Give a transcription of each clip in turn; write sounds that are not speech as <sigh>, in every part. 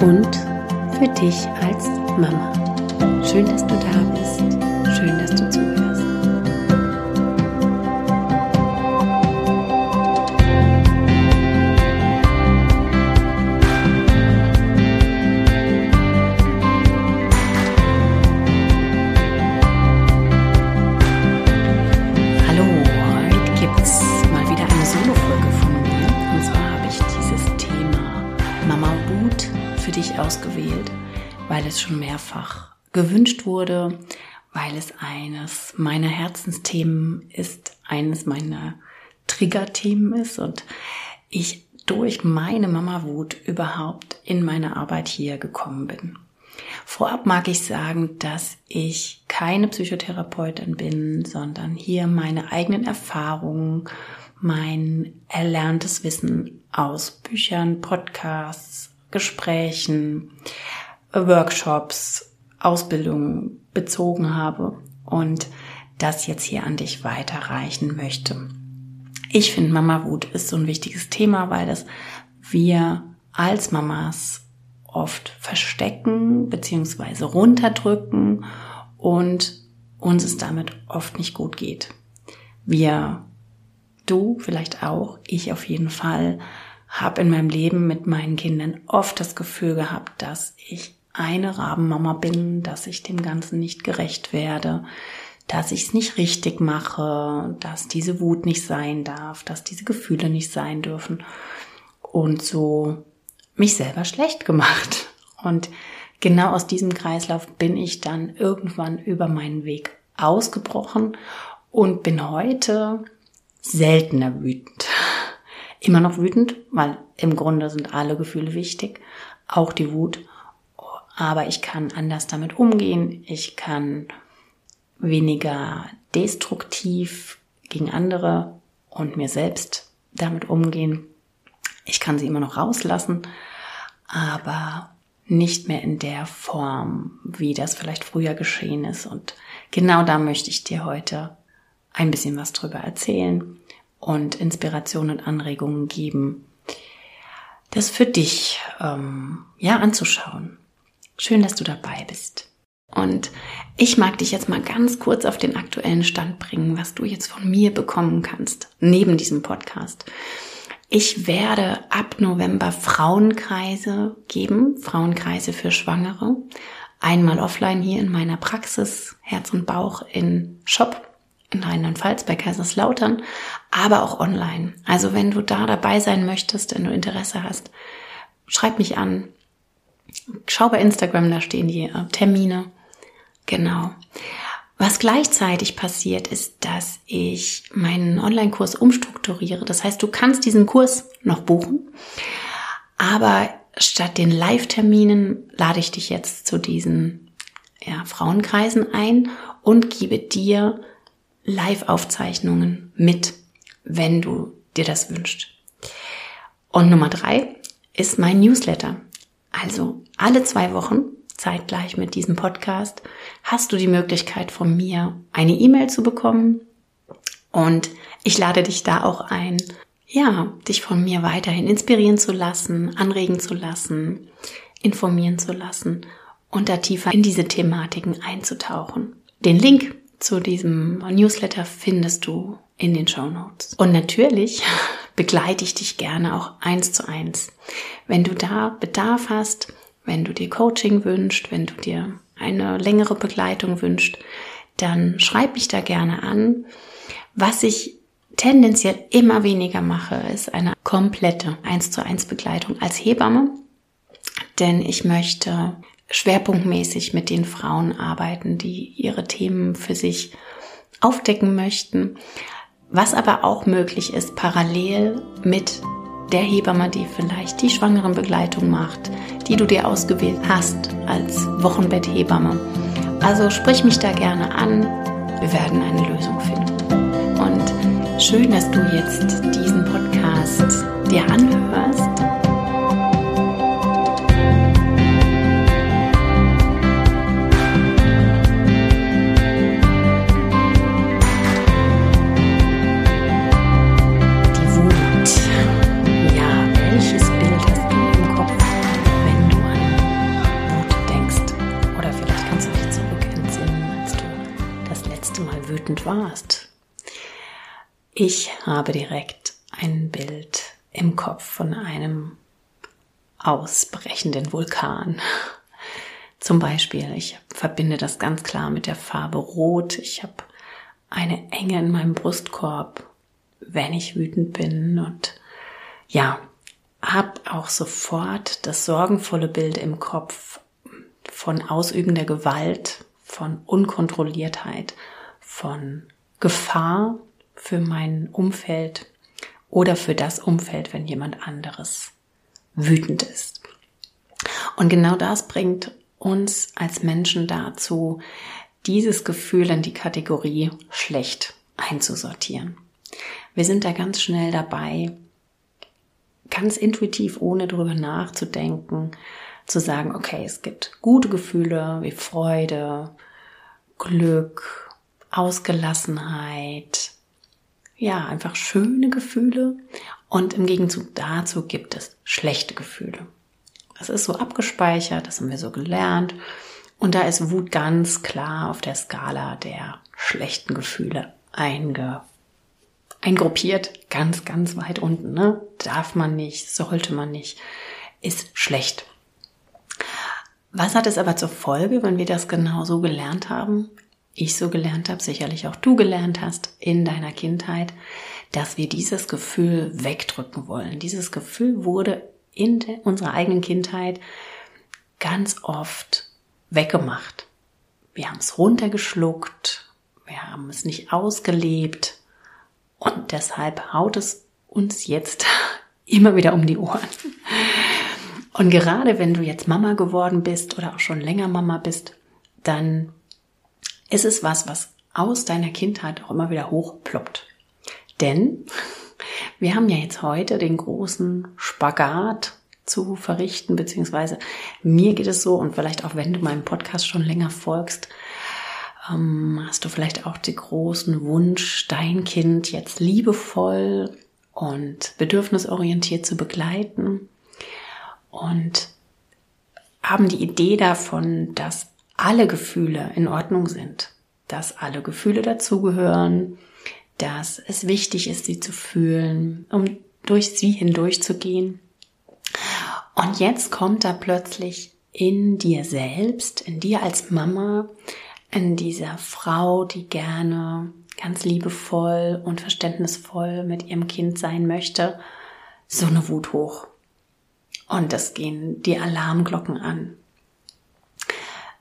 und für dich als Mama. Schön, dass du da bist. Schön, dass du zuhörst. Weil es schon mehrfach gewünscht wurde, weil es eines meiner Herzensthemen ist, eines meiner Triggerthemen ist und ich durch meine Mama-Wut überhaupt in meine Arbeit hier gekommen bin. Vorab mag ich sagen, dass ich keine Psychotherapeutin bin, sondern hier meine eigenen Erfahrungen, mein erlerntes Wissen aus Büchern, Podcasts, Gesprächen, Workshops, Ausbildungen bezogen habe und das jetzt hier an dich weiterreichen möchte. Ich finde, Mama Wut ist so ein wichtiges Thema, weil das wir als Mamas oft verstecken bzw. runterdrücken und uns es damit oft nicht gut geht. Wir, du vielleicht auch, ich auf jeden Fall, habe in meinem Leben mit meinen Kindern oft das Gefühl gehabt, dass ich eine Rabenmama bin, dass ich dem Ganzen nicht gerecht werde, dass ich es nicht richtig mache, dass diese Wut nicht sein darf, dass diese Gefühle nicht sein dürfen und so mich selber schlecht gemacht. Und genau aus diesem Kreislauf bin ich dann irgendwann über meinen Weg ausgebrochen und bin heute seltener wütend immer noch wütend, weil im Grunde sind alle Gefühle wichtig, auch die Wut. Aber ich kann anders damit umgehen. Ich kann weniger destruktiv gegen andere und mir selbst damit umgehen. Ich kann sie immer noch rauslassen, aber nicht mehr in der Form, wie das vielleicht früher geschehen ist. Und genau da möchte ich dir heute ein bisschen was drüber erzählen und Inspiration und Anregungen geben, das für dich ähm, ja anzuschauen. Schön, dass du dabei bist. Und ich mag dich jetzt mal ganz kurz auf den aktuellen Stand bringen, was du jetzt von mir bekommen kannst, neben diesem Podcast. Ich werde ab November Frauenkreise geben, Frauenkreise für Schwangere. Einmal offline hier in meiner Praxis, Herz und Bauch in Shop in Rheinland-Pfalz bei Kaiserslautern, aber auch online. Also wenn du da dabei sein möchtest, wenn du Interesse hast, schreib mich an. Schau bei Instagram, da stehen die äh, Termine. Genau. Was gleichzeitig passiert, ist, dass ich meinen Online-Kurs umstrukturiere. Das heißt, du kannst diesen Kurs noch buchen, aber statt den Live-Terminen lade ich dich jetzt zu diesen ja, Frauenkreisen ein und gebe dir Live-Aufzeichnungen mit, wenn du dir das wünschst. Und Nummer drei ist mein Newsletter. Also alle zwei Wochen, zeitgleich mit diesem Podcast, hast du die Möglichkeit von mir eine E-Mail zu bekommen. Und ich lade dich da auch ein, ja, dich von mir weiterhin inspirieren zu lassen, anregen zu lassen, informieren zu lassen und da tiefer in diese Thematiken einzutauchen. Den Link zu diesem Newsletter findest du in den Show Notes. Und natürlich <laughs> begleite ich dich gerne auch eins zu eins. Wenn du da Bedarf hast, wenn du dir Coaching wünschst, wenn du dir eine längere Begleitung wünschst, dann schreib mich da gerne an. Was ich tendenziell immer weniger mache, ist eine komplette eins zu eins Begleitung als Hebamme, denn ich möchte schwerpunktmäßig mit den Frauen arbeiten, die ihre Themen für sich aufdecken möchten. Was aber auch möglich ist, parallel mit der Hebamme, die vielleicht die Schwangerenbegleitung macht, die du dir ausgewählt hast als Wochenbetthebamme. Also sprich mich da gerne an. Wir werden eine Lösung finden. Und schön, dass du jetzt diesen Podcast dir anhörst Ich habe direkt ein Bild im Kopf von einem ausbrechenden Vulkan. Zum Beispiel, ich verbinde das ganz klar mit der Farbe Rot. Ich habe eine Enge in meinem Brustkorb, wenn ich wütend bin und ja, habe auch sofort das sorgenvolle Bild im Kopf von ausübender Gewalt, von Unkontrolliertheit von Gefahr für mein Umfeld oder für das Umfeld, wenn jemand anderes wütend ist. Und genau das bringt uns als Menschen dazu, dieses Gefühl in die Kategorie schlecht einzusortieren. Wir sind da ganz schnell dabei, ganz intuitiv, ohne darüber nachzudenken, zu sagen, okay, es gibt gute Gefühle wie Freude, Glück, Ausgelassenheit, ja, einfach schöne Gefühle und im Gegenzug dazu gibt es schlechte Gefühle. Das ist so abgespeichert, das haben wir so gelernt und da ist Wut ganz klar auf der Skala der schlechten Gefühle einge eingruppiert, ganz, ganz weit unten. Ne? Darf man nicht, sollte man nicht, ist schlecht. Was hat es aber zur Folge, wenn wir das genau so gelernt haben? Ich so gelernt habe, sicherlich auch du gelernt hast in deiner Kindheit, dass wir dieses Gefühl wegdrücken wollen. Dieses Gefühl wurde in unserer eigenen Kindheit ganz oft weggemacht. Wir haben es runtergeschluckt, wir haben es nicht ausgelebt und deshalb haut es uns jetzt <laughs> immer wieder um die Ohren. Und gerade wenn du jetzt Mama geworden bist oder auch schon länger Mama bist, dann ist es was, was aus deiner Kindheit auch immer wieder hochploppt. Denn <laughs> wir haben ja jetzt heute den großen Spagat zu verrichten, beziehungsweise mir geht es so, und vielleicht auch wenn du meinem Podcast schon länger folgst, ähm, hast du vielleicht auch den großen Wunsch, dein Kind jetzt liebevoll und bedürfnisorientiert zu begleiten und haben die Idee davon, dass alle Gefühle in Ordnung sind, dass alle Gefühle dazugehören, dass es wichtig ist, sie zu fühlen, um durch sie hindurchzugehen. Und jetzt kommt da plötzlich in dir selbst, in dir als Mama, in dieser Frau, die gerne ganz liebevoll und verständnisvoll mit ihrem Kind sein möchte, so eine Wut hoch. Und es gehen die Alarmglocken an.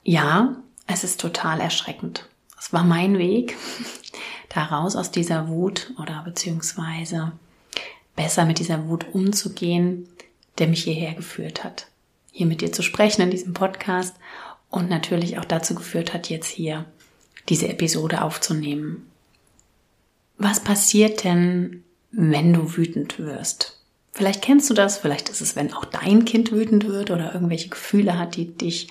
Ja, es ist total erschreckend. Es war mein Weg, <laughs> da raus aus dieser Wut oder beziehungsweise besser mit dieser Wut umzugehen, der mich hierher geführt hat. Hier mit dir zu sprechen in diesem Podcast und natürlich auch dazu geführt hat, jetzt hier diese Episode aufzunehmen. Was passiert denn, wenn du wütend wirst? Vielleicht kennst du das, vielleicht ist es, wenn auch dein Kind wütend wird oder irgendwelche Gefühle hat, die dich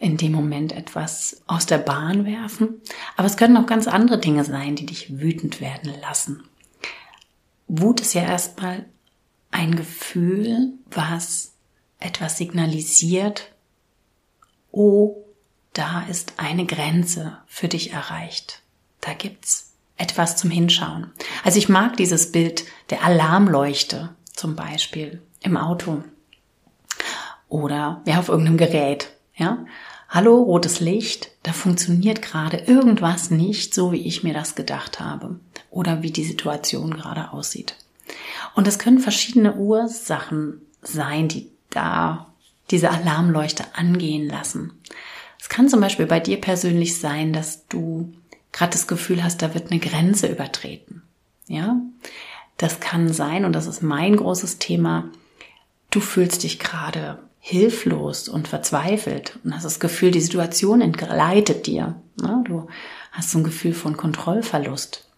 in dem Moment etwas aus der Bahn werfen. Aber es können auch ganz andere Dinge sein, die dich wütend werden lassen. Wut ist ja erstmal ein Gefühl, was etwas signalisiert, oh, da ist eine Grenze für dich erreicht. Da gibt's etwas zum Hinschauen. Also ich mag dieses Bild der Alarmleuchte zum Beispiel im Auto oder ja auf irgendeinem Gerät. Ja, hallo, rotes Licht, da funktioniert gerade irgendwas nicht so, wie ich mir das gedacht habe oder wie die Situation gerade aussieht. Und es können verschiedene Ursachen sein, die da diese Alarmleuchte angehen lassen. Es kann zum Beispiel bei dir persönlich sein, dass du gerade das Gefühl hast, da wird eine Grenze übertreten. Ja, Das kann sein, und das ist mein großes Thema, du fühlst dich gerade hilflos und verzweifelt und hast das Gefühl, die Situation entgleitet dir. Ne? Du hast so ein Gefühl von Kontrollverlust.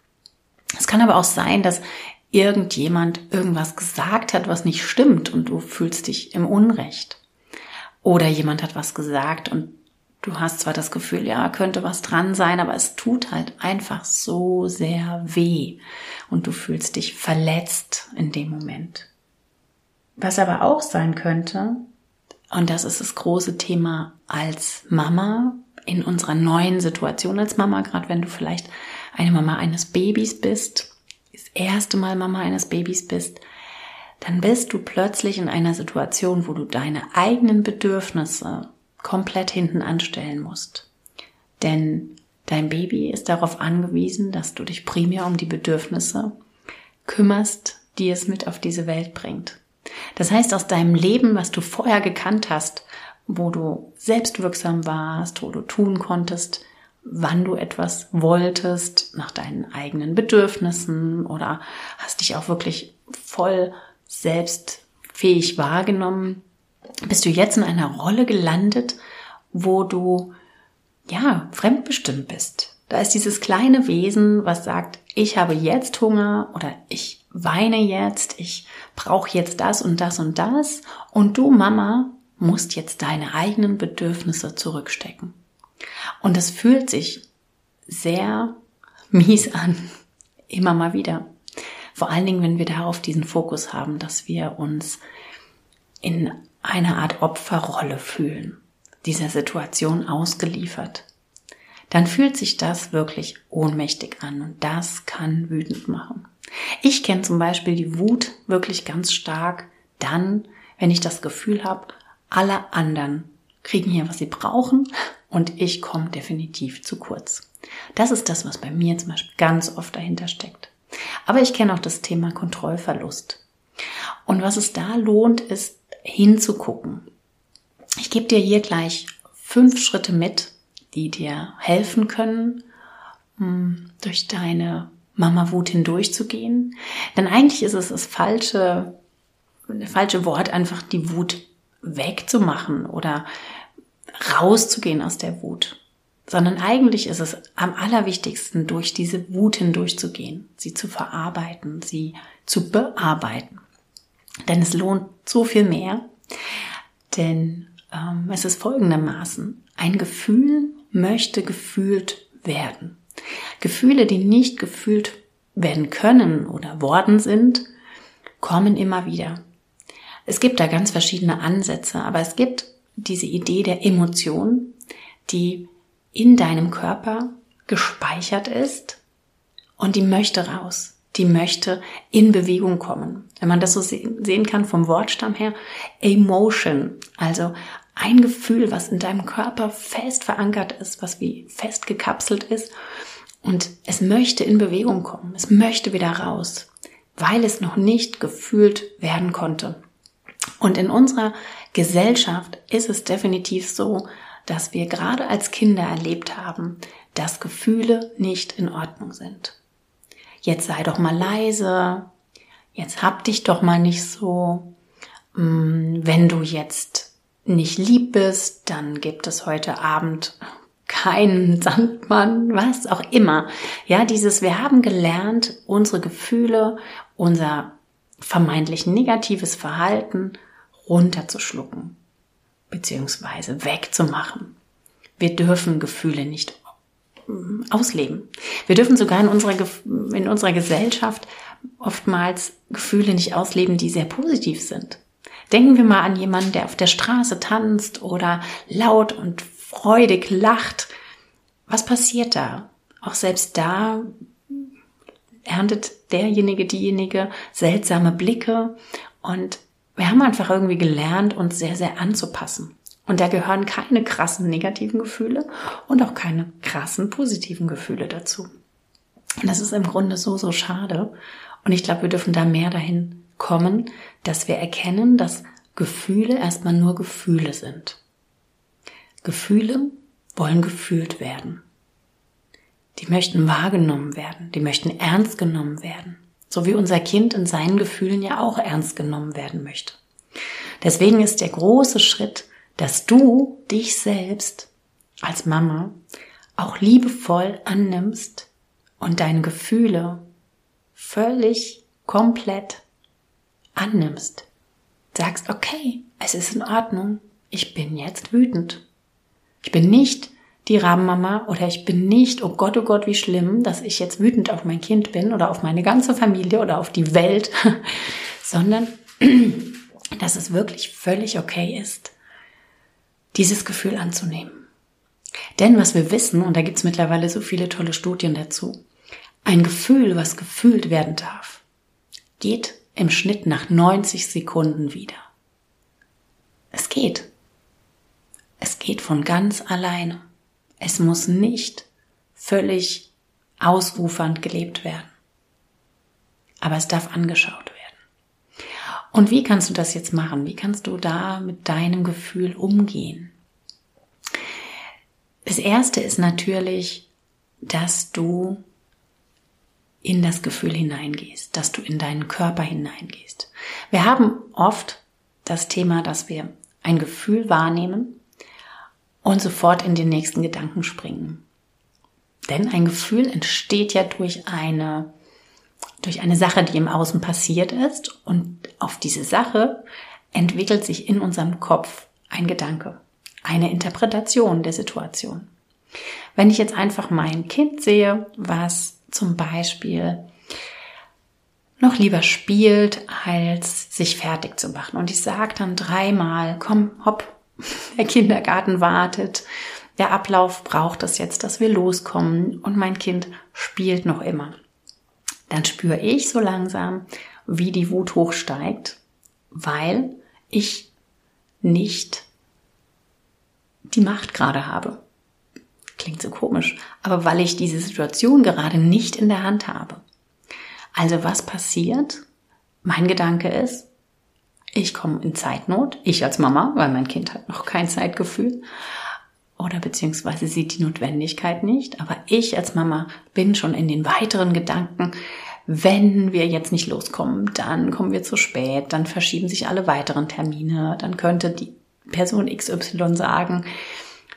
Es kann aber auch sein, dass irgendjemand irgendwas gesagt hat, was nicht stimmt und du fühlst dich im Unrecht. Oder jemand hat was gesagt und du hast zwar das Gefühl, ja, könnte was dran sein, aber es tut halt einfach so sehr weh und du fühlst dich verletzt in dem Moment. Was aber auch sein könnte, und das ist das große Thema als Mama in unserer neuen Situation als Mama, gerade wenn du vielleicht eine Mama eines Babys bist, das erste Mal Mama eines Babys bist, dann bist du plötzlich in einer Situation, wo du deine eigenen Bedürfnisse komplett hinten anstellen musst. Denn dein Baby ist darauf angewiesen, dass du dich primär um die Bedürfnisse kümmerst, die es mit auf diese Welt bringt. Das heißt, aus deinem Leben, was du vorher gekannt hast, wo du selbstwirksam warst, wo du tun konntest, wann du etwas wolltest, nach deinen eigenen Bedürfnissen oder hast dich auch wirklich voll selbstfähig wahrgenommen, bist du jetzt in einer Rolle gelandet, wo du ja fremdbestimmt bist. Da ist dieses kleine Wesen, was sagt, ich habe jetzt Hunger oder ich weine jetzt, ich brauche jetzt das und das und das und du Mama musst jetzt deine eigenen Bedürfnisse zurückstecken. Und es fühlt sich sehr <laughs> mies an, immer mal wieder. Vor allen Dingen, wenn wir darauf diesen Fokus haben, dass wir uns in einer Art Opferrolle fühlen, dieser Situation ausgeliefert, dann fühlt sich das wirklich ohnmächtig an und das kann wütend machen. Ich kenne zum Beispiel die Wut wirklich ganz stark dann, wenn ich das Gefühl habe, alle anderen kriegen hier, was sie brauchen und ich komme definitiv zu kurz. Das ist das, was bei mir zum Beispiel ganz oft dahinter steckt. Aber ich kenne auch das Thema Kontrollverlust. Und was es da lohnt, ist hinzugucken. Ich gebe dir hier gleich fünf Schritte mit, die dir helfen können, hm, durch deine Mama-Wut hindurchzugehen. Denn eigentlich ist es das falsche, das falsche Wort, einfach die Wut wegzumachen oder rauszugehen aus der Wut. Sondern eigentlich ist es am allerwichtigsten, durch diese Wut hindurchzugehen, sie zu verarbeiten, sie zu bearbeiten. Denn es lohnt so viel mehr. Denn ähm, es ist folgendermaßen. Ein Gefühl möchte gefühlt werden. Gefühle, die nicht gefühlt werden können oder worden sind, kommen immer wieder. Es gibt da ganz verschiedene Ansätze, aber es gibt diese Idee der Emotion, die in deinem Körper gespeichert ist und die möchte raus. Die möchte in Bewegung kommen. Wenn man das so sehen kann vom Wortstamm her, Emotion, also ein Gefühl, was in deinem Körper fest verankert ist, was wie fest gekapselt ist und es möchte in Bewegung kommen. Es möchte wieder raus, weil es noch nicht gefühlt werden konnte. Und in unserer Gesellschaft ist es definitiv so, dass wir gerade als Kinder erlebt haben, dass Gefühle nicht in Ordnung sind. Jetzt sei doch mal leise, jetzt hab dich doch mal nicht so. Mm, wenn du jetzt nicht lieb bist, dann gibt es heute Abend keinen Sandmann, was auch immer. Ja, dieses, wir haben gelernt, unsere Gefühle, unser vermeintlich negatives Verhalten runterzuschlucken, beziehungsweise wegzumachen. Wir dürfen Gefühle nicht ausleben. Wir dürfen sogar in unserer, in unserer Gesellschaft oftmals Gefühle nicht ausleben, die sehr positiv sind. Denken wir mal an jemanden, der auf der Straße tanzt oder laut und freudig lacht. Was passiert da? Auch selbst da erntet derjenige, diejenige seltsame Blicke und wir haben einfach irgendwie gelernt, uns sehr, sehr anzupassen. Und da gehören keine krassen negativen Gefühle und auch keine krassen positiven Gefühle dazu. Und das ist im Grunde so, so schade. Und ich glaube, wir dürfen da mehr dahin kommen, dass wir erkennen, dass Gefühle erstmal nur Gefühle sind. Gefühle wollen gefühlt werden. Die möchten wahrgenommen werden, die möchten ernst genommen werden. So wie unser Kind in seinen Gefühlen ja auch ernst genommen werden möchte. Deswegen ist der große Schritt, dass du dich selbst als Mama auch liebevoll annimmst und deine Gefühle völlig komplett annimmst. Sagst, okay, es ist in Ordnung, ich bin jetzt wütend. Ich bin nicht die Rabenmama oder ich bin nicht, oh Gott, oh Gott, wie schlimm, dass ich jetzt wütend auf mein Kind bin oder auf meine ganze Familie oder auf die Welt, <laughs> sondern <clears throat> dass es wirklich völlig okay ist, dieses Gefühl anzunehmen. Denn was wir wissen, und da gibt's mittlerweile so viele tolle Studien dazu, ein Gefühl, was gefühlt werden darf, geht im Schnitt nach 90 Sekunden wieder. Es geht. Es geht von ganz alleine. Es muss nicht völlig ausufernd gelebt werden. Aber es darf angeschaut werden. Und wie kannst du das jetzt machen? Wie kannst du da mit deinem Gefühl umgehen? Das erste ist natürlich, dass du in das Gefühl hineingehst, dass du in deinen Körper hineingehst. Wir haben oft das Thema, dass wir ein Gefühl wahrnehmen und sofort in den nächsten Gedanken springen. Denn ein Gefühl entsteht ja durch eine, durch eine Sache, die im Außen passiert ist und auf diese Sache entwickelt sich in unserem Kopf ein Gedanke, eine Interpretation der Situation. Wenn ich jetzt einfach mein Kind sehe, was zum Beispiel noch lieber spielt, als sich fertig zu machen. Und ich sage dann dreimal, komm, hopp, <laughs> der Kindergarten wartet, der Ablauf braucht es jetzt, dass wir loskommen und mein Kind spielt noch immer. Dann spüre ich so langsam, wie die Wut hochsteigt, weil ich nicht die Macht gerade habe. Klingt so komisch, aber weil ich diese Situation gerade nicht in der Hand habe. Also was passiert? Mein Gedanke ist, ich komme in Zeitnot, ich als Mama, weil mein Kind hat noch kein Zeitgefühl oder beziehungsweise sieht die Notwendigkeit nicht, aber ich als Mama bin schon in den weiteren Gedanken, wenn wir jetzt nicht loskommen, dann kommen wir zu spät, dann verschieben sich alle weiteren Termine, dann könnte die Person XY sagen,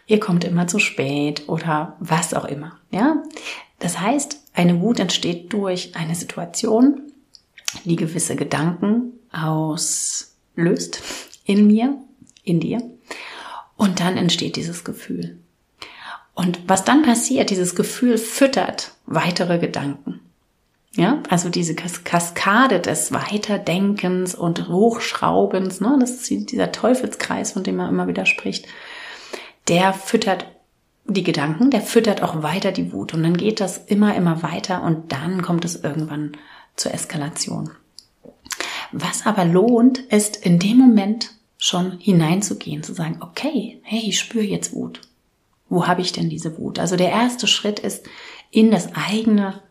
ihr kommt immer zu spät oder was auch immer, ja? Das heißt, eine Wut entsteht durch eine Situation, die gewisse Gedanken auslöst in mir, in dir. Und dann entsteht dieses Gefühl. Und was dann passiert, dieses Gefühl füttert weitere Gedanken. Ja, also diese Kas Kaskade des Weiterdenkens und Hochschraubens, ne, das ist dieser Teufelskreis, von dem man immer wieder spricht, der füttert die Gedanken, der füttert auch weiter die Wut und dann geht das immer, immer weiter und dann kommt es irgendwann zur Eskalation. Was aber lohnt, ist in dem Moment schon hineinzugehen, zu sagen, okay, hey, ich spüre jetzt Wut. Wo habe ich denn diese Wut? Also der erste Schritt ist, in das eigene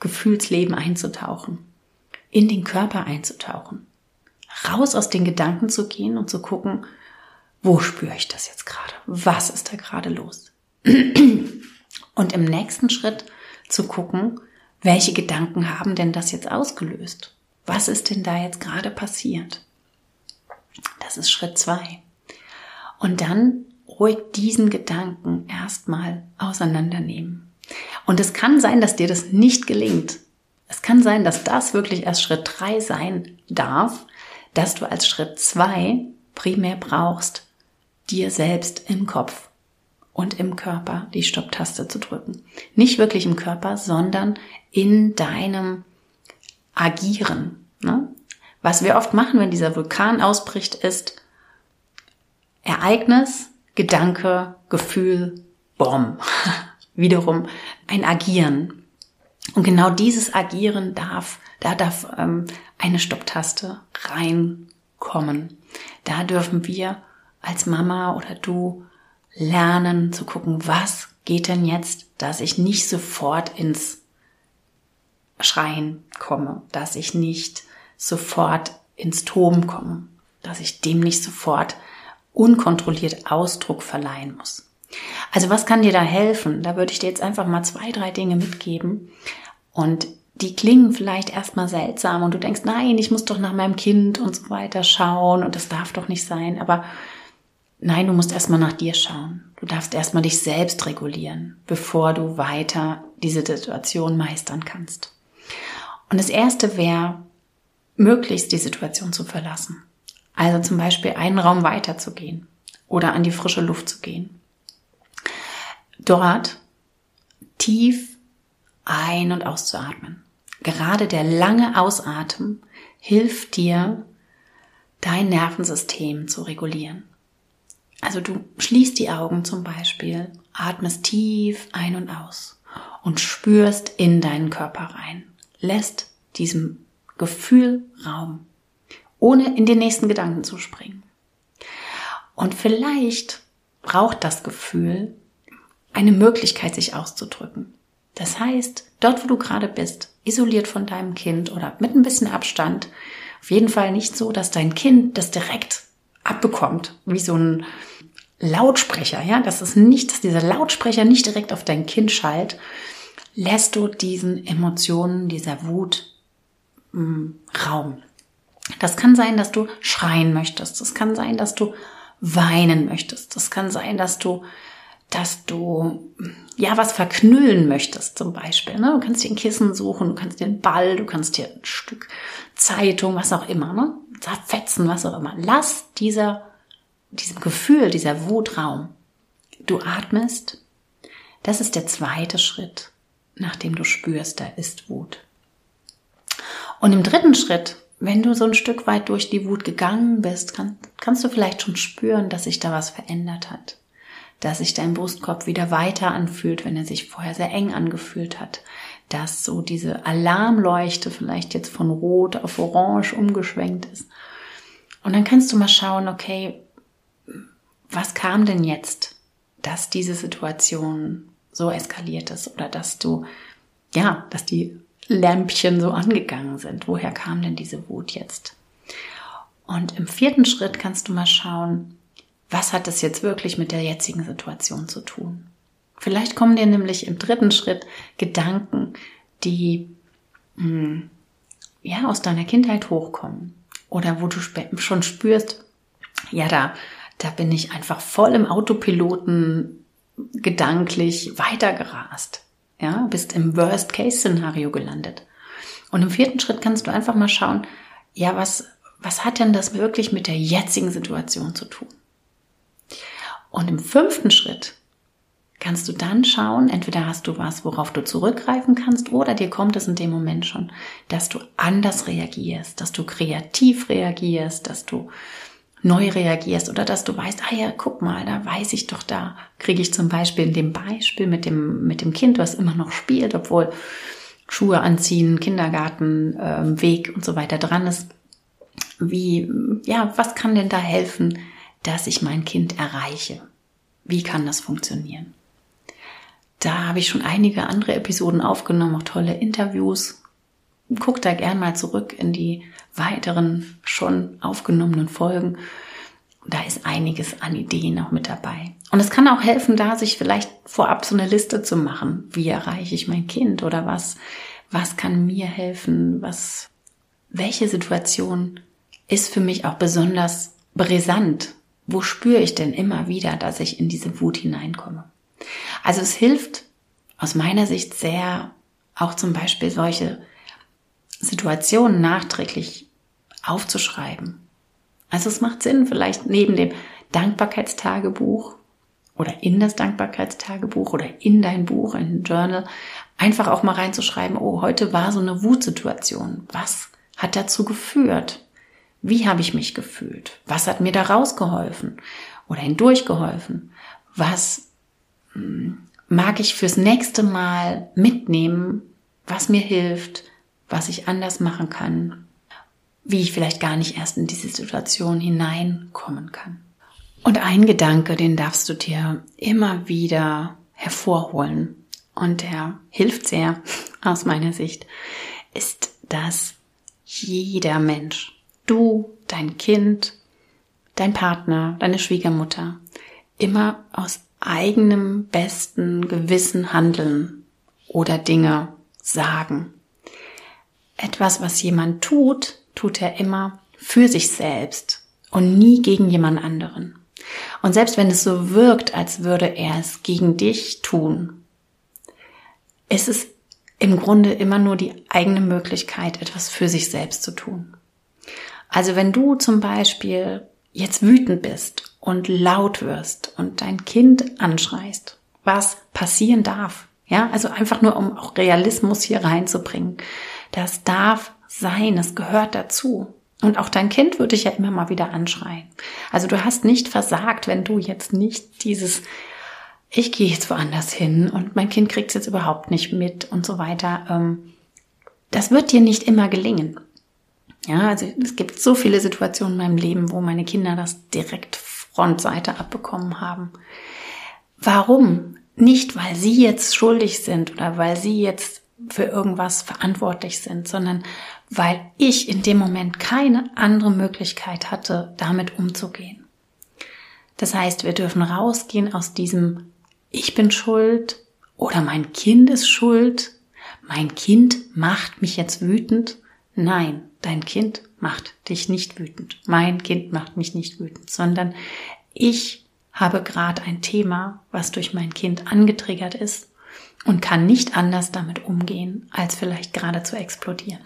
Gefühlsleben einzutauchen, in den Körper einzutauchen, raus aus den Gedanken zu gehen und zu gucken, wo spüre ich das jetzt gerade? Was ist da gerade los? <clears throat> Und im nächsten Schritt zu gucken, welche Gedanken haben denn das jetzt ausgelöst? Was ist denn da jetzt gerade passiert? Das ist Schritt zwei. Und dann ruhig diesen Gedanken erstmal auseinandernehmen. Und es kann sein, dass dir das nicht gelingt. Es kann sein, dass das wirklich erst Schritt drei sein darf, dass du als Schritt zwei primär brauchst, dir selbst im Kopf und im Körper die Stopptaste zu drücken. Nicht wirklich im Körper, sondern in deinem Agieren. Ne? Was wir oft machen, wenn dieser Vulkan ausbricht, ist Ereignis, Gedanke, Gefühl, Bom. <laughs> Wiederum ein Agieren. Und genau dieses Agieren darf, da darf ähm, eine Stopptaste reinkommen. Da dürfen wir als Mama oder du lernen zu gucken, was geht denn jetzt, dass ich nicht sofort ins Schreien komme, dass ich nicht sofort ins Toben komme, dass ich dem nicht sofort unkontrolliert Ausdruck verleihen muss. Also was kann dir da helfen? Da würde ich dir jetzt einfach mal zwei, drei Dinge mitgeben. Und die klingen vielleicht erstmal seltsam und du denkst, nein, ich muss doch nach meinem Kind und so weiter schauen und das darf doch nicht sein. Aber nein, du musst erstmal nach dir schauen. Du darfst erstmal dich selbst regulieren, bevor du weiter diese Situation meistern kannst. Und das erste wäre, möglichst die Situation zu verlassen. Also zum Beispiel einen Raum weiterzugehen oder an die frische Luft zu gehen. Dort tief ein- und auszuatmen. Gerade der lange Ausatmen hilft dir, dein Nervensystem zu regulieren. Also du schließt die Augen zum Beispiel, atmest tief ein und aus und spürst in deinen Körper rein. Lässt diesem Gefühl Raum, ohne in den nächsten Gedanken zu springen. Und vielleicht braucht das Gefühl eine Möglichkeit, sich auszudrücken. Das heißt, dort, wo du gerade bist, isoliert von deinem Kind oder mit ein bisschen Abstand, auf jeden Fall nicht so, dass dein Kind das direkt abbekommt, wie so ein Lautsprecher, ja, dass es nicht, dass dieser Lautsprecher nicht direkt auf dein Kind schallt, lässt du diesen Emotionen, dieser Wut mh, mm, Raum. Das kann sein, dass du schreien möchtest. Das kann sein, dass du weinen möchtest. Das kann sein, dass du dass du ja was verknüllen möchtest zum Beispiel. Ne? Du kannst dir ein Kissen suchen, du kannst dir einen Ball, du kannst dir ein Stück Zeitung, was auch immer, ne? Zerfetzen, was auch immer. Lass dieser, diesem Gefühl, dieser Wut Raum. Du atmest. Das ist der zweite Schritt, nachdem du spürst, da ist Wut. Und im dritten Schritt, wenn du so ein Stück weit durch die Wut gegangen bist, kann, kannst du vielleicht schon spüren, dass sich da was verändert hat dass sich dein Brustkorb wieder weiter anfühlt, wenn er sich vorher sehr eng angefühlt hat, dass so diese Alarmleuchte vielleicht jetzt von rot auf orange umgeschwenkt ist. Und dann kannst du mal schauen, okay, was kam denn jetzt, dass diese Situation so eskaliert ist oder dass du, ja, dass die Lämpchen so angegangen sind. Woher kam denn diese Wut jetzt? Und im vierten Schritt kannst du mal schauen, was hat das jetzt wirklich mit der jetzigen Situation zu tun? Vielleicht kommen dir nämlich im dritten Schritt Gedanken, die mh, hm, ja aus deiner Kindheit hochkommen oder wo du schon spürst, ja da da bin ich einfach voll im Autopiloten gedanklich weitergerast. Ja, bist im Worst-Case-Szenario gelandet. Und im vierten Schritt kannst du einfach mal schauen, ja, was, was hat denn das wirklich mit der jetzigen Situation zu tun? Und im fünften Schritt kannst du dann schauen, entweder hast du was, worauf du zurückgreifen kannst, oder dir kommt es in dem Moment schon, dass du anders reagierst, dass du kreativ reagierst, dass du neu reagierst oder dass du weißt, ah ja, guck mal, da weiß ich doch, da kriege ich zum Beispiel in dem Beispiel mit dem, mit dem Kind, was immer noch spielt, obwohl Schuhe anziehen, Kindergarten, äh, Weg und so weiter dran ist. Wie, ja, was kann denn da helfen, dass ich mein Kind erreiche. Wie kann das funktionieren? Da habe ich schon einige andere Episoden aufgenommen, auch tolle Interviews. Guck da gern mal zurück in die weiteren schon aufgenommenen Folgen. Da ist einiges an Ideen auch mit dabei. Und es kann auch helfen, da sich vielleicht vorab so eine Liste zu machen. Wie erreiche ich mein Kind oder was, was kann mir helfen? Was, welche Situation ist für mich auch besonders brisant? Wo spüre ich denn immer wieder, dass ich in diese Wut hineinkomme? Also es hilft aus meiner Sicht sehr, auch zum Beispiel solche Situationen nachträglich aufzuschreiben. Also es macht Sinn, vielleicht neben dem Dankbarkeitstagebuch oder in das Dankbarkeitstagebuch oder in dein Buch, in ein Journal, einfach auch mal reinzuschreiben, oh, heute war so eine Wutsituation. Was hat dazu geführt? Wie habe ich mich gefühlt? Was hat mir da rausgeholfen oder hindurchgeholfen? Was mag ich fürs nächste Mal mitnehmen, was mir hilft, was ich anders machen kann, wie ich vielleicht gar nicht erst in diese Situation hineinkommen kann. Und ein Gedanke, den darfst du dir immer wieder hervorholen und der hilft sehr <laughs> aus meiner Sicht, ist, dass jeder Mensch du, dein Kind, dein Partner, deine Schwiegermutter immer aus eigenem besten Gewissen handeln oder Dinge sagen. etwas, was jemand tut, tut er immer für sich selbst und nie gegen jemand anderen. Und selbst wenn es so wirkt, als würde er es gegen dich tun, ist es im Grunde immer nur die eigene Möglichkeit, etwas für sich selbst zu tun. Also wenn du zum Beispiel jetzt wütend bist und laut wirst und dein Kind anschreist, was passieren darf, ja, also einfach nur um auch Realismus hier reinzubringen. Das darf sein, es gehört dazu. Und auch dein Kind würde dich ja immer mal wieder anschreien. Also du hast nicht versagt, wenn du jetzt nicht dieses, ich gehe jetzt woanders hin und mein Kind kriegt es jetzt überhaupt nicht mit und so weiter. Ähm, das wird dir nicht immer gelingen. Ja, also es gibt so viele Situationen in meinem Leben, wo meine Kinder das direkt Frontseite abbekommen haben. Warum? Nicht, weil sie jetzt schuldig sind oder weil sie jetzt für irgendwas verantwortlich sind, sondern weil ich in dem Moment keine andere Möglichkeit hatte, damit umzugehen. Das heißt, wir dürfen rausgehen aus diesem Ich bin schuld oder mein Kind ist schuld, mein Kind macht mich jetzt wütend. Nein, dein Kind macht dich nicht wütend. Mein Kind macht mich nicht wütend, sondern ich habe gerade ein Thema, was durch mein Kind angetriggert ist und kann nicht anders damit umgehen, als vielleicht gerade zu explodieren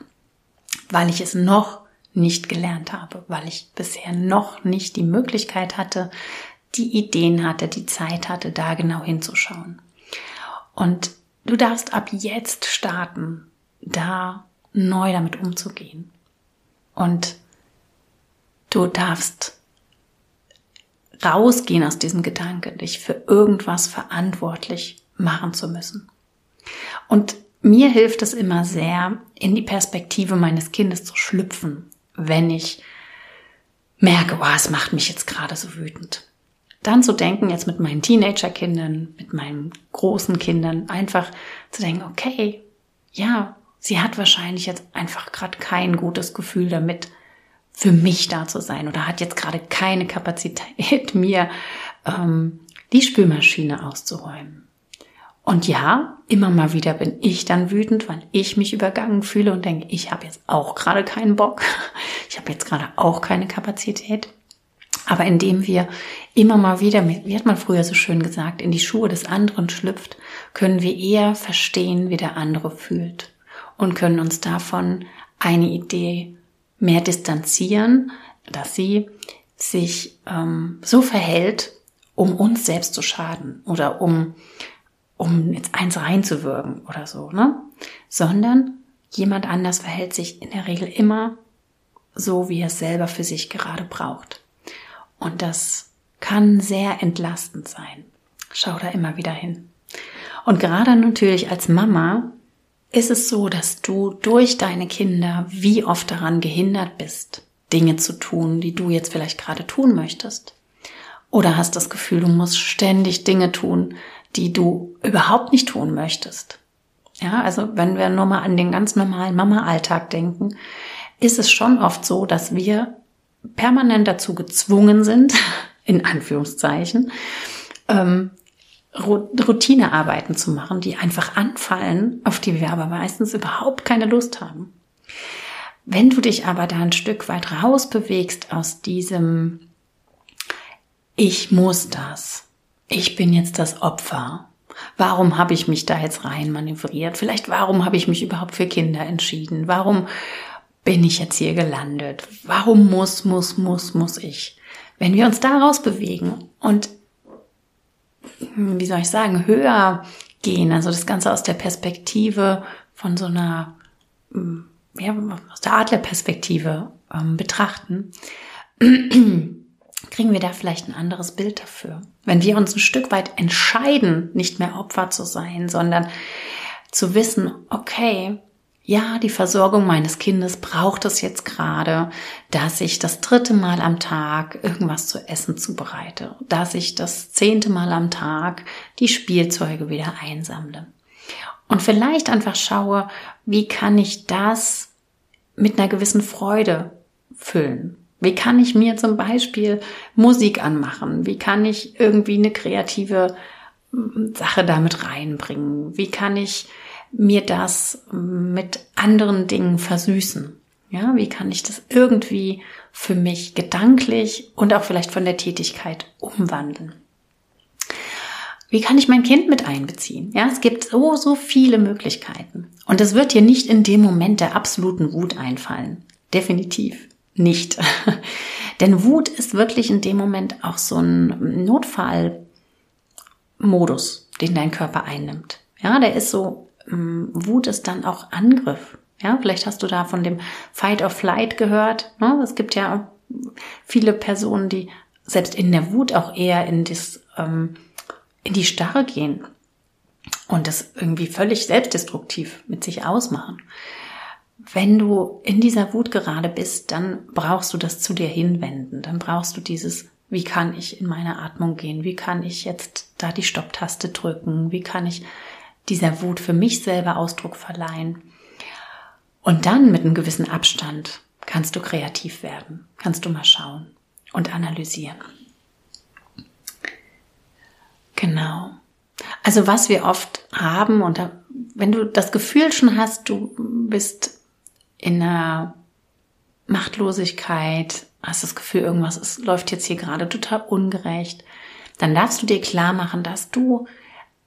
weil ich es noch nicht gelernt habe, weil ich bisher noch nicht die Möglichkeit hatte, die Ideen hatte, die Zeit hatte, da genau hinzuschauen. Und du darfst ab jetzt starten, da neu damit umzugehen. Und du darfst rausgehen aus diesem Gedanken, dich für irgendwas verantwortlich machen zu müssen. Und mir hilft es immer sehr, in die Perspektive meines Kindes zu schlüpfen, wenn ich merke, oh, es macht mich jetzt gerade so wütend. Dann zu denken, jetzt mit meinen Teenagerkindern, mit meinen großen Kindern, einfach zu denken, okay, ja, sie hat wahrscheinlich jetzt einfach gerade kein gutes Gefühl damit, für mich da zu sein oder hat jetzt gerade keine Kapazität, <laughs> mir ähm, die Spülmaschine auszuräumen. Und ja, immer mal wieder bin ich dann wütend, weil ich mich übergangen fühle und denke, ich habe jetzt auch gerade keinen Bock. <laughs> Ich habe jetzt gerade auch keine Kapazität. Aber indem wir immer mal wieder, wie hat man früher so schön gesagt, in die Schuhe des anderen schlüpft, können wir eher verstehen, wie der andere fühlt und können uns davon eine Idee mehr distanzieren, dass sie sich ähm, so verhält, um uns selbst zu schaden oder um um jetzt eins reinzuwirken oder so, ne? Sondern jemand anders verhält sich in der Regel immer so, wie er es selber für sich gerade braucht. Und das kann sehr entlastend sein. Schau da immer wieder hin. Und gerade natürlich als Mama ist es so, dass du durch deine Kinder wie oft daran gehindert bist, Dinge zu tun, die du jetzt vielleicht gerade tun möchtest. Oder hast das Gefühl, du musst ständig Dinge tun, die du überhaupt nicht tun möchtest. Ja, also wenn wir nur mal an den ganz normalen Mama-Alltag denken, ist es schon oft so, dass wir permanent dazu gezwungen sind, <laughs> in Anführungszeichen, ähm, Routinearbeiten zu machen, die einfach anfallen, auf die wir aber meistens überhaupt keine Lust haben. Wenn du dich aber da ein Stück weit rausbewegst aus diesem Ich muss das, ich bin jetzt das Opfer. Warum habe ich mich da jetzt rein manövriert? Vielleicht warum habe ich mich überhaupt für Kinder entschieden? Warum bin ich jetzt hier gelandet? Warum muss, muss, muss, muss ich? Wenn wir uns daraus bewegen und, wie soll ich sagen, höher gehen, also das Ganze aus der Perspektive von so einer, ja, aus der Adlerperspektive ähm, betrachten, <clears throat> kriegen wir da vielleicht ein anderes Bild dafür. Wenn wir uns ein Stück weit entscheiden, nicht mehr Opfer zu sein, sondern zu wissen, okay, ja, die Versorgung meines Kindes braucht es jetzt gerade, dass ich das dritte Mal am Tag irgendwas zu essen zubereite, dass ich das zehnte Mal am Tag die Spielzeuge wieder einsammle. Und vielleicht einfach schaue, wie kann ich das mit einer gewissen Freude füllen? Wie kann ich mir zum Beispiel Musik anmachen? Wie kann ich irgendwie eine kreative Sache damit reinbringen? Wie kann ich mir das mit anderen Dingen versüßen? Ja, wie kann ich das irgendwie für mich gedanklich und auch vielleicht von der Tätigkeit umwandeln? Wie kann ich mein Kind mit einbeziehen? Ja, es gibt so, so viele Möglichkeiten. Und es wird dir nicht in dem Moment der absoluten Wut einfallen. Definitiv nicht. <laughs> Denn Wut ist wirklich in dem Moment auch so ein Notfallmodus, den dein Körper einnimmt. Ja, der ist so, Wut ist dann auch Angriff. Ja, vielleicht hast du da von dem Fight or Flight gehört. Ne? Es gibt ja viele Personen, die selbst in der Wut auch eher in, das, ähm, in die Starre gehen und das irgendwie völlig selbstdestruktiv mit sich ausmachen. Wenn du in dieser Wut gerade bist, dann brauchst du das zu dir hinwenden. Dann brauchst du dieses, wie kann ich in meine Atmung gehen? Wie kann ich jetzt da die Stopptaste drücken? Wie kann ich dieser Wut für mich selber Ausdruck verleihen? Und dann mit einem gewissen Abstand kannst du kreativ werden, kannst du mal schauen und analysieren. Genau. Also was wir oft haben und wenn du das Gefühl schon hast, du bist in einer Machtlosigkeit, hast das Gefühl, irgendwas ist, läuft jetzt hier gerade total ungerecht, dann darfst du dir klar machen, dass du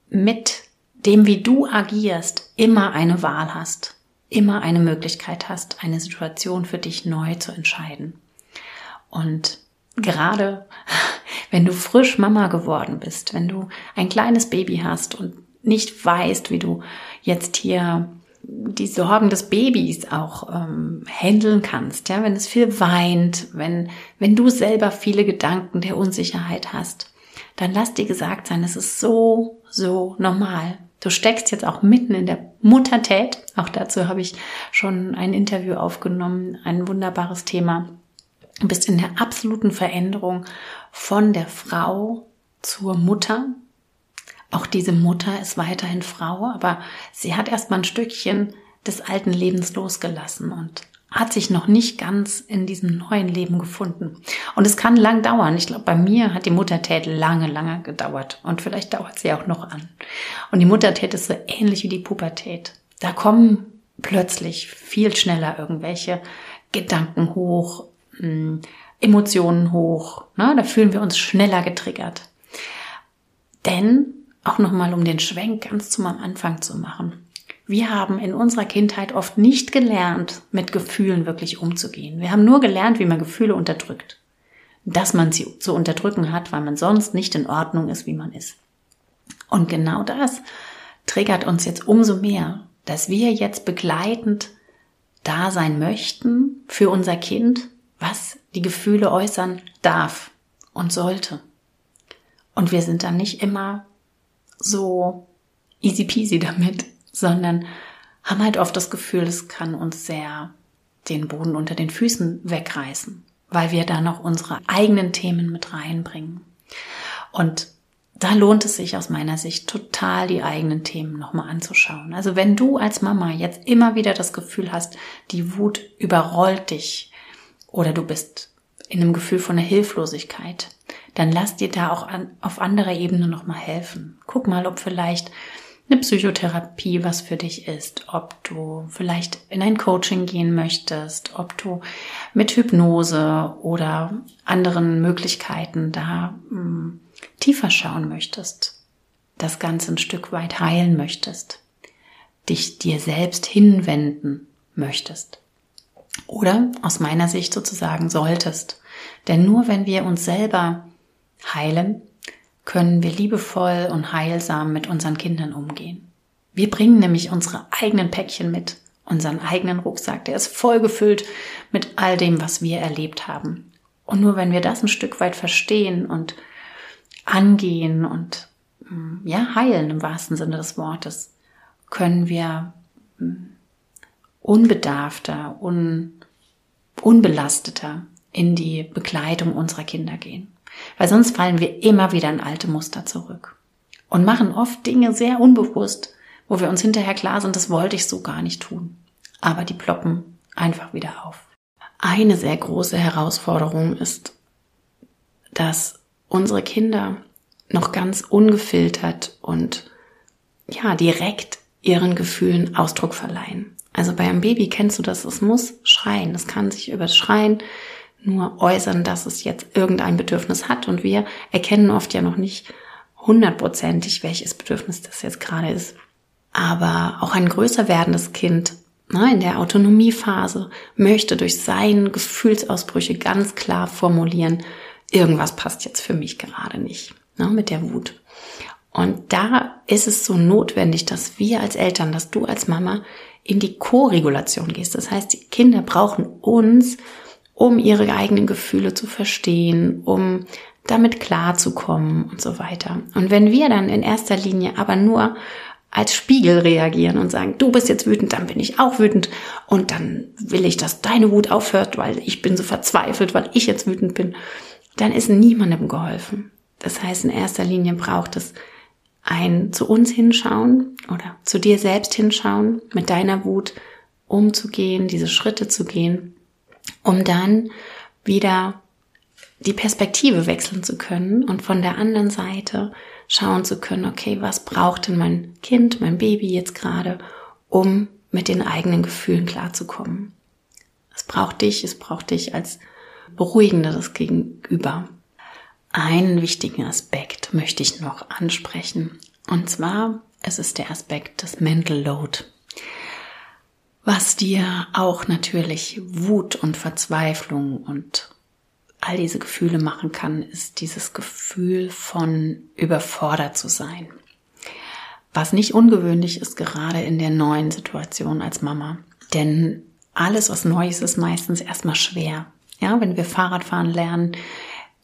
mit dem, wie du agierst, immer eine Wahl hast immer eine Möglichkeit hast, eine Situation für dich neu zu entscheiden. Und gerade <laughs> wenn du frisch Mama geworden bist, wenn du ein kleines Baby hast und nicht weißt, wie du jetzt hier die Sorgen des Babys auch ähm, handeln kannst, ja, wenn es viel weint, wenn wenn du selber viele Gedanken der Unsicherheit hast, dann lass dir gesagt sein, es ist so so normal. Du steckst jetzt auch mitten in der Muttertät. Auch dazu habe ich schon ein Interview aufgenommen, ein wunderbares Thema. Du bist in der absoluten Veränderung von der Frau zur Mutter. Auch diese Mutter ist weiterhin Frau, aber sie hat erstmal ein Stückchen des alten Lebens losgelassen und hat sich noch nicht ganz in diesem neuen Leben gefunden. Und es kann lang dauern. Ich glaube, bei mir hat die Muttertät lange, lange gedauert. Und vielleicht dauert sie auch noch an. Und die Muttertät ist so ähnlich wie die Pubertät. Da kommen plötzlich viel schneller irgendwelche Gedanken hoch, hm, Emotionen hoch. Ne? Da fühlen wir uns schneller getriggert. Denn, auch nochmal um den Schwenk ganz zum Anfang zu machen, wir haben in unserer Kindheit oft nicht gelernt, mit Gefühlen wirklich umzugehen. Wir haben nur gelernt, wie man Gefühle unterdrückt. Dass man sie zu unterdrücken hat, weil man sonst nicht in Ordnung ist, wie man ist. Und genau das triggert uns jetzt umso mehr, dass wir jetzt begleitend da sein möchten für unser Kind, was die Gefühle äußern darf und sollte. Und wir sind dann nicht immer so easy peasy damit, sondern haben halt oft das Gefühl, es kann uns sehr den Boden unter den Füßen wegreißen, weil wir da noch unsere eigenen Themen mit reinbringen. Und da lohnt es sich aus meiner Sicht total, die eigenen Themen nochmal anzuschauen. Also wenn du als Mama jetzt immer wieder das Gefühl hast, die Wut überrollt dich oder du bist in einem Gefühl von einer Hilflosigkeit, dann lass dir da auch an, auf anderer Ebene nochmal helfen. Guck mal, ob vielleicht eine Psychotherapie was für dich ist, ob du vielleicht in ein Coaching gehen möchtest, ob du mit Hypnose oder anderen Möglichkeiten da mh, hm, tiefer schauen möchtest, das Ganze ein Stück weit heilen möchtest, dich dir selbst hinwenden möchtest. Oder aus meiner Sicht sozusagen solltest. Denn nur wenn wir uns selber heilen, können wir liebevoll und heilsam mit unseren Kindern umgehen. Wir bringen nämlich unsere eigenen Päckchen mit, unseren eigenen Rucksack, der ist voll gefüllt mit all dem, was wir erlebt haben. Und nur wenn wir das ein Stück weit verstehen und angehen und mm, ja, heilen im wahrsten Sinne des Wortes, können wir mm, unbedarfter, un, unbelasteter in die Begleitung unserer Kinder gehen. Weil sonst fallen wir immer wieder in alte Muster zurück und machen oft Dinge sehr unbewusst, wo wir uns hinterher klar sind, das wollte ich so gar nicht tun. Aber die ploppen einfach wieder auf. Eine sehr große Herausforderung ist, dass unsere Kinder noch ganz ungefiltert und ja, direkt ihren Gefühlen Ausdruck verleihen. Also bei einem Baby kennst du das, es muss schreien. Es kann sich über das Schreien nur äußern, dass es jetzt irgendein Bedürfnis hat. Und wir erkennen oft ja noch nicht hundertprozentig, welches Bedürfnis das jetzt gerade ist. Aber auch ein größer werdendes Kind ne, in der Autonomiephase möchte durch seine Gefühlsausbrüche ganz klar formulieren, irgendwas passt jetzt für mich gerade nicht ne, mit der Wut. Und da ist es so notwendig, dass wir als Eltern, dass du als Mama in die Co-Regulation gehst. Das heißt, die Kinder brauchen uns, um ihre eigenen Gefühle zu verstehen, um damit klarzukommen und so weiter. Und wenn wir dann in erster Linie aber nur als Spiegel reagieren und sagen, du bist jetzt wütend, dann bin ich auch wütend und dann will ich, dass deine Wut aufhört, weil ich bin so verzweifelt, weil ich jetzt wütend bin, dann ist niemandem geholfen. Das heißt, in erster Linie braucht es ein zu uns hinschauen oder zu dir selbst hinschauen, mit deiner Wut umzugehen, diese Schritte zu gehen, um dann wieder die Perspektive wechseln zu können und von der anderen Seite schauen zu können, okay, was braucht denn mein Kind, mein Baby jetzt gerade, um mit den eigenen Gefühlen klarzukommen. Es braucht dich, es braucht dich als beruhigenderes Gegenüber. Einen wichtigen Aspekt möchte ich noch ansprechen. Und zwar, es ist der Aspekt des Mental Load. Was dir auch natürlich Wut und Verzweiflung und all diese Gefühle machen kann, ist dieses Gefühl von überfordert zu sein. Was nicht ungewöhnlich ist, gerade in der neuen Situation als Mama. Denn alles, was Neues ist, meistens erstmal schwer. Ja, wenn wir Fahrradfahren lernen,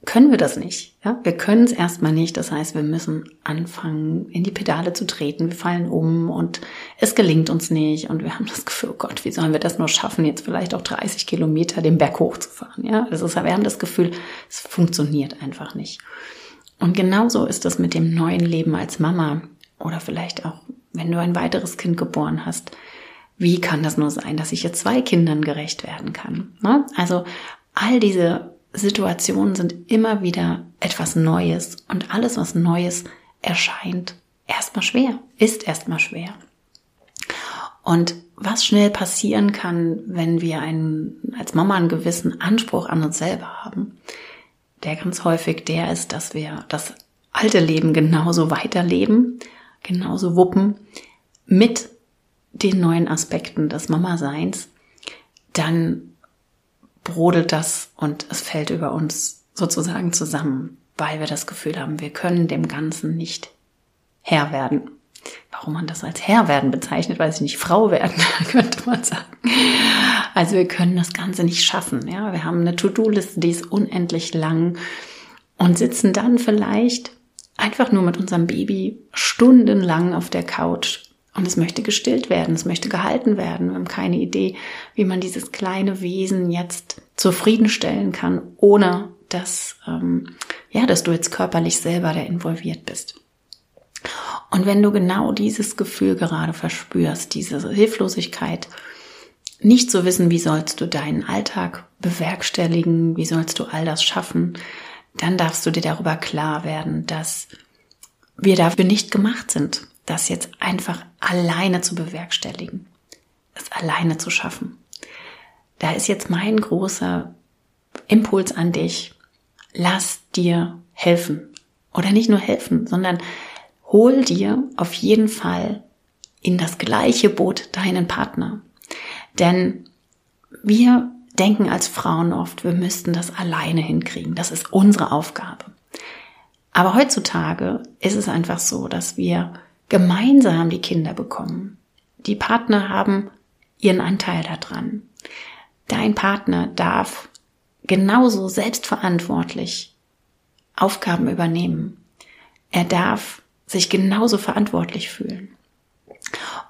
können wir das nicht. Ja? Wir können es erstmal nicht. Das heißt, wir müssen anfangen, in die Pedale zu treten. Wir fallen um und es gelingt uns nicht. Und wir haben das Gefühl, oh Gott, wie sollen wir das nur schaffen, jetzt vielleicht auch 30 Kilometer den Berg hochzufahren? Ja, das ist, wir haben das Gefühl, es funktioniert einfach nicht. Und genauso ist es mit dem neuen Leben als Mama oder vielleicht auch, wenn du ein weiteres Kind geboren hast. Wie kann das nur sein, dass ich jetzt zwei Kindern gerecht werden kann? Ne? Also all diese Situationen sind immer wieder etwas Neues und alles, was Neues erscheint, erstmal schwer, ist erstmal schwer. Und was schnell passieren kann, wenn wir einen, als Mama einen gewissen Anspruch an uns selber haben, der ganz häufig der ist, dass wir das alte Leben genauso weiterleben, genauso wuppen, mit den neuen Aspekten des Mama-Seins, dann brodelt das und es fällt über uns sozusagen zusammen, weil wir das Gefühl haben, wir können dem Ganzen nicht Herr werden. Warum man das als Herr werden bezeichnet, weiß ich nicht, Frau werden, <laughs> könnte man sagen. Also wir können das Ganze nicht schaffen. Ja, wir haben eine To-Do-Liste, die ist unendlich lang und sitzen dann vielleicht einfach nur mit unserem Baby stundenlang auf der Couch und es möchte gestillt werden, es möchte gehalten werden. Wir haben keine Idee, wie man dieses kleine Wesen jetzt zufriedenstellen kann, ohne dass, ähm, ja, dass du jetzt körperlich selber da involviert bist. Und wenn du genau dieses Gefühl gerade verspürst, diese Hilflosigkeit, nicht zu wissen, wie sollst du deinen Alltag bewerkstelligen, wie sollst du all das schaffen, dann darfst du dir darüber klar werden, dass wir dafür nicht gemacht sind das jetzt einfach alleine zu bewerkstelligen, es alleine zu schaffen. Da ist jetzt mein großer Impuls an dich. Lass dir helfen. Oder nicht nur helfen, sondern hol dir auf jeden Fall in das gleiche Boot deinen Partner. Denn wir denken als Frauen oft, wir müssten das alleine hinkriegen. Das ist unsere Aufgabe. Aber heutzutage ist es einfach so, dass wir gemeinsam die Kinder bekommen. Die Partner haben ihren Anteil daran. Dein Partner darf genauso selbstverantwortlich Aufgaben übernehmen. Er darf sich genauso verantwortlich fühlen.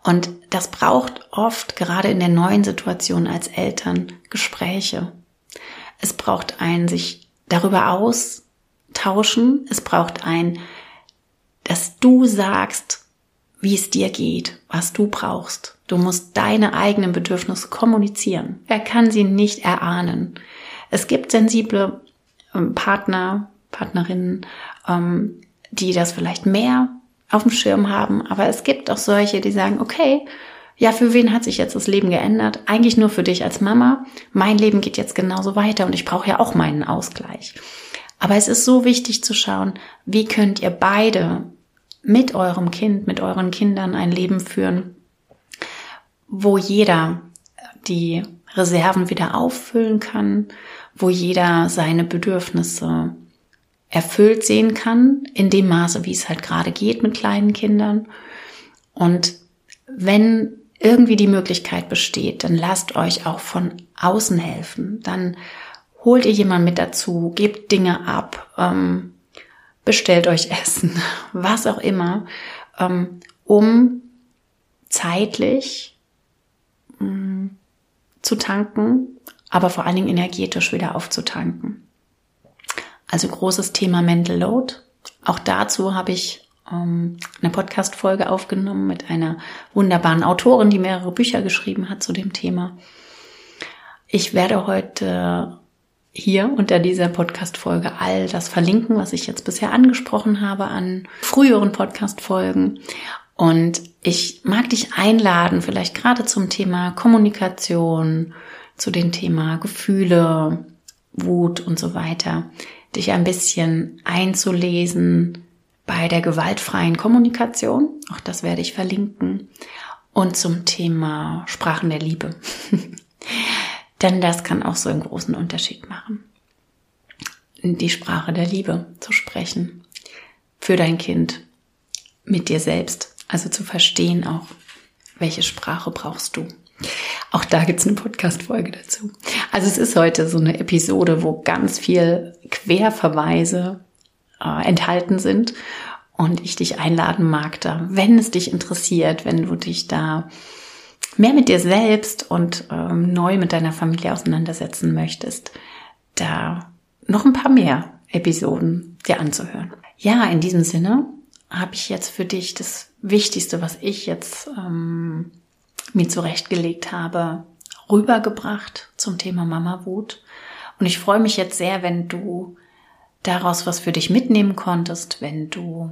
Und das braucht oft, gerade in der neuen Situation als Eltern, Gespräche. Es braucht ein sich darüber austauschen. Es braucht ein, dass du sagst, wie es dir geht, was du brauchst. Du musst deine eigenen Bedürfnisse kommunizieren. Er kann sie nicht erahnen. Es gibt sensible ähm, Partner, Partnerinnen, ähm, die das vielleicht mehr auf dem Schirm haben. Aber es gibt auch solche, die sagen, okay, ja, für wen hat sich jetzt das Leben geändert? Eigentlich nur für dich als Mama. Mein Leben geht jetzt genauso weiter und ich brauche ja auch meinen Ausgleich. Aber es ist so wichtig zu schauen, wie könnt ihr beide mit eurem Kind, mit euren Kindern ein Leben führen, wo jeder die Reserven wieder auffüllen kann, wo jeder seine Bedürfnisse erfüllt sehen kann, in dem Maße, wie es halt gerade geht mit kleinen Kindern. Und wenn irgendwie die Möglichkeit besteht, dann lasst euch auch von außen helfen. Dann holt ihr jemanden mit dazu, gebt Dinge ab, ähm, bestellt euch Essen, <laughs> was auch immer, ähm, um zeitlich ähm, zu tanken, aber vor allen Dingen energetisch wieder aufzutanken. Also großes Thema Mental Load. Auch dazu habe ich ähm, eine Podcast-Folge aufgenommen mit einer wunderbaren Autorin, die mehrere Bücher geschrieben hat zu dem Thema. Ich werde heute hier unter dieser Podcast-Folge all das verlinken, was ich jetzt bisher angesprochen habe an früheren Podcast-Folgen. Und ich mag dich einladen, vielleicht gerade zum Thema Kommunikation, zu dem Thema Gefühle, Wut und so weiter, dich ein bisschen einzulesen bei der gewaltfreien Kommunikation. Auch das werde ich verlinken. Und zum Thema Sprachen der Liebe. <laughs> Denn das kann auch so einen großen Unterschied machen. Die Sprache der Liebe zu sprechen. Für dein Kind. Mit dir selbst. Also zu verstehen auch, welche Sprache brauchst du. Auch da gibt's eine Podcast-Folge dazu. Also es ist heute so eine Episode, wo ganz viel Querverweise äh, enthalten sind und ich dich einladen mag, da, wenn es dich interessiert, wenn du dich da mehr mit dir selbst und ähm, neu mit deiner Familie auseinandersetzen möchtest, da noch ein paar mehr Episoden dir anzuhören. Ja, in diesem Sinne habe ich jetzt für dich das Wichtigste, was ich jetzt ähm, mir zurechtgelegt habe, rübergebracht zum Thema Mama Wut. Und ich freue mich jetzt sehr, wenn du daraus was für dich mitnehmen konntest, wenn du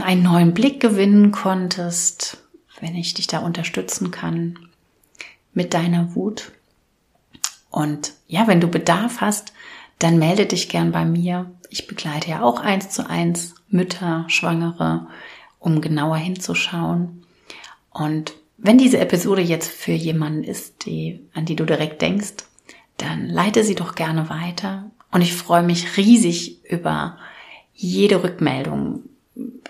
einen neuen Blick gewinnen konntest, wenn ich dich da unterstützen kann mit deiner Wut. Und ja, wenn du Bedarf hast, dann melde dich gern bei mir. Ich begleite ja auch eins zu eins Mütter, Schwangere, um genauer hinzuschauen. Und wenn diese Episode jetzt für jemanden ist, die, an die du direkt denkst, dann leite sie doch gerne weiter. Und ich freue mich riesig über jede Rückmeldung,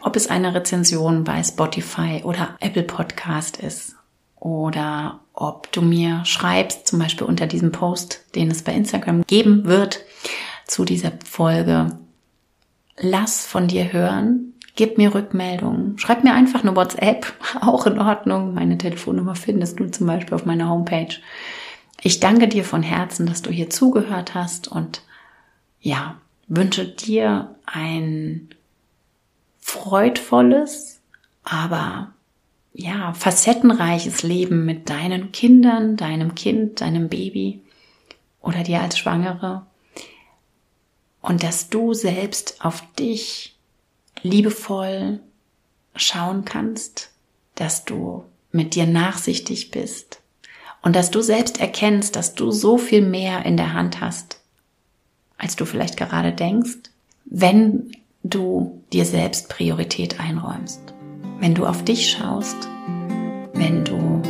ob es eine Rezension bei Spotify oder Apple Podcast ist oder ob du mir schreibst, zum Beispiel unter diesem Post, den es bei Instagram geben wird zu dieser Folge. Lass von dir hören, gib mir Rückmeldungen, schreib mir einfach eine WhatsApp, <laughs> auch in Ordnung. Meine Telefonnummer findest du zum Beispiel auf meiner Homepage. Ich danke dir von Herzen, dass du hier zugehört hast und ja, wünsche dir ein freudvolles, aber ja, facettenreiches Leben mit deinen Kindern, deinem Kind, deinem Baby oder dir als Schwangere. Und dass du selbst auf dich liebevoll schauen kannst, dass du mit dir nachsichtig bist und dass du selbst erkennst, dass du so viel mehr in der Hand hast, als du vielleicht gerade denkst, wenn du dir selbst Priorität einräumst. Wenn du auf dich schaust, wenn du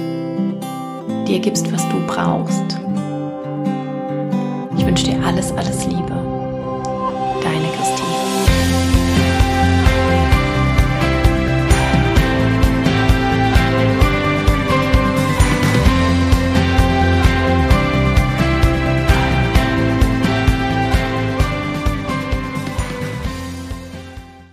dir gibst, was du brauchst. Ich wünsche dir alles, alles Liebe.